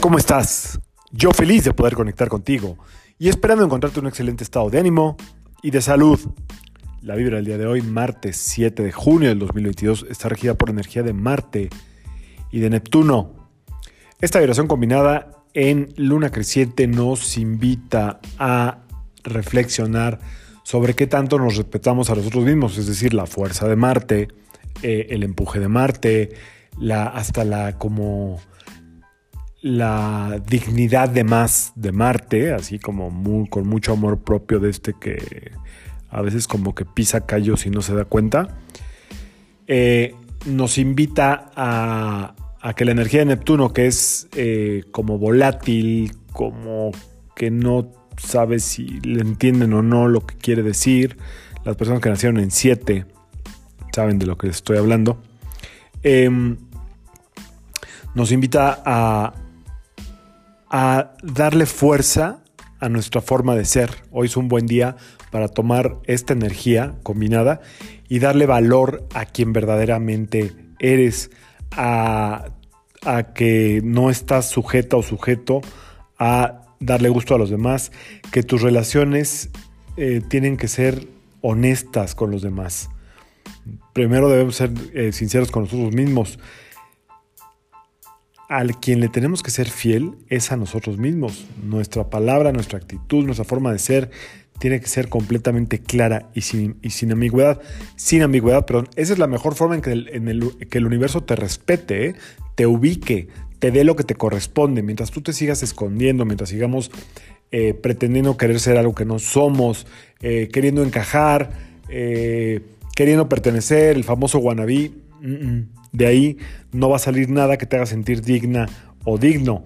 ¿Cómo estás? Yo feliz de poder conectar contigo y esperando encontrarte un excelente estado de ánimo y de salud. La vibra del día de hoy, martes 7 de junio del 2022, está regida por energía de Marte y de Neptuno. Esta vibración combinada en luna creciente nos invita a reflexionar sobre qué tanto nos respetamos a nosotros mismos, es decir, la fuerza de Marte, eh, el empuje de Marte, hasta la como la dignidad de más de Marte, así como con mucho amor propio de este que a veces como que pisa callos y no se da cuenta, eh, nos invita a, que la energía de Neptuno, que es eh, como volátil, como que no sabes si le entienden o no lo que quiere decir, las personas que nacieron en 7 saben de lo que estoy hablando, em, nos invita a, a darle fuerza a nuestra forma de ser. Hoy es un buen día para tomar esta energía combinada y darle valor a quien verdaderamente eres, a, que no estás sujeta o sujeto a darle gusto a los demás, que tus relaciones eh, tienen que ser honestas con los demás. Primero debemos ser eh, sinceros con nosotros mismos al quien le tenemos que ser fiel es a nosotros mismos. Nuestra palabra, nuestra actitud, nuestra forma de ser tiene que ser completamente clara y sin, sin ambigüedad. Sin ambigüedad, perdón. Esa es la mejor forma en que el, que el universo te respete, ¿eh? te ubique, te dé lo que te corresponde. Mientras tú te sigas escondiendo, mientras sigamos eh, pretendiendo querer ser algo que no somos, eh, queriendo encajar, queriendo pertenecer, el famoso wannabe. De ahí no va a salir nada que te haga sentir digna o digno.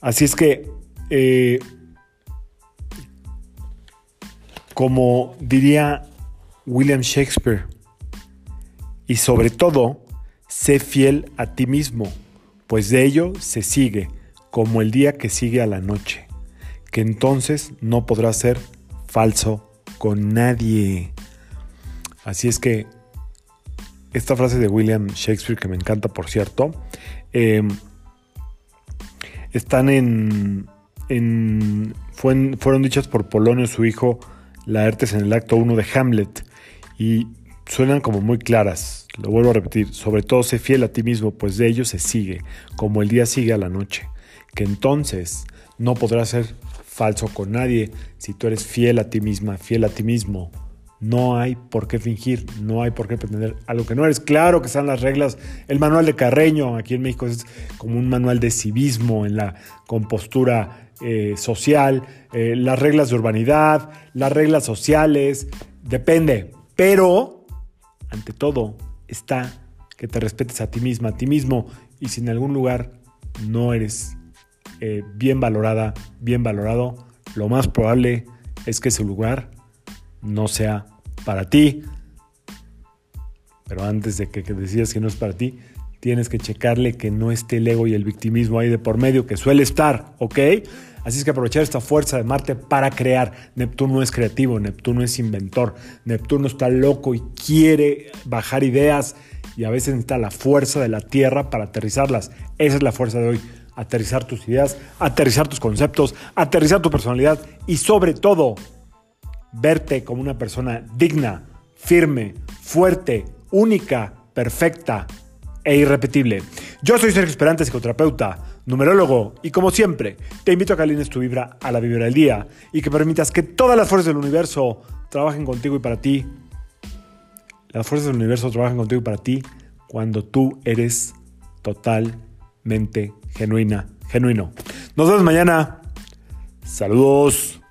Así es que, eh, como diría William Shakespeare, y sobre todo, sé fiel a ti mismo, pues de ello se sigue, como el día que sigue a la noche, que entonces no podrás ser falso con nadie. Así es que esta frase de William Shakespeare, que me encanta, por cierto, em, están en, fueron dichas por Polonio, su hijo, Laertes, en el acto 1 de Hamlet, y suenan como muy claras. Lo vuelvo a repetir, sobre todo sé fiel a ti mismo, pues de ello se sigue, como el día sigue a la noche, que entonces no podrás ser falso con nadie si tú eres fiel a ti misma, fiel a ti mismo. No hay por qué fingir, no hay por qué pretender algo que no eres. Claro que están las reglas. El manual de Carreño aquí en México es como un manual de civismo en la compostura eh, social, eh, las reglas de urbanidad, las reglas sociales, depende. Pero, ante todo, está que te respetes a ti misma, a ti mismo. Y si en algún lugar no eres eh, bien valorada, bien valorado, lo más probable es que ese lugar no sea para ti. Pero antes de que, decidas que no es para ti, tienes que checarle que no esté el ego y el victimismo ahí de por medio, que suele estar, ¿ok? Así es que aprovechar esta fuerza de Marte para crear. Neptuno es creativo, Neptuno es inventor, Neptuno está loco y quiere bajar ideas y a veces necesita la fuerza de la Tierra para aterrizarlas. Esa es la fuerza de hoy. Aterrizar tus ideas, aterrizar tus conceptos, aterrizar tu personalidad y sobre todo verte como una persona digna, firme, fuerte, única, perfecta e irrepetible. Yo soy Sergio Esperante, psicoterapeuta, numerólogo, y como siempre, te invito a que alines tu vibra a la vibra del día y que permitas que todas las fuerzas del universo trabajen contigo y para ti. Las fuerzas del universo trabajan contigo y para ti cuando tú eres totalmente genuina, genuino. Nos vemos mañana. Saludos.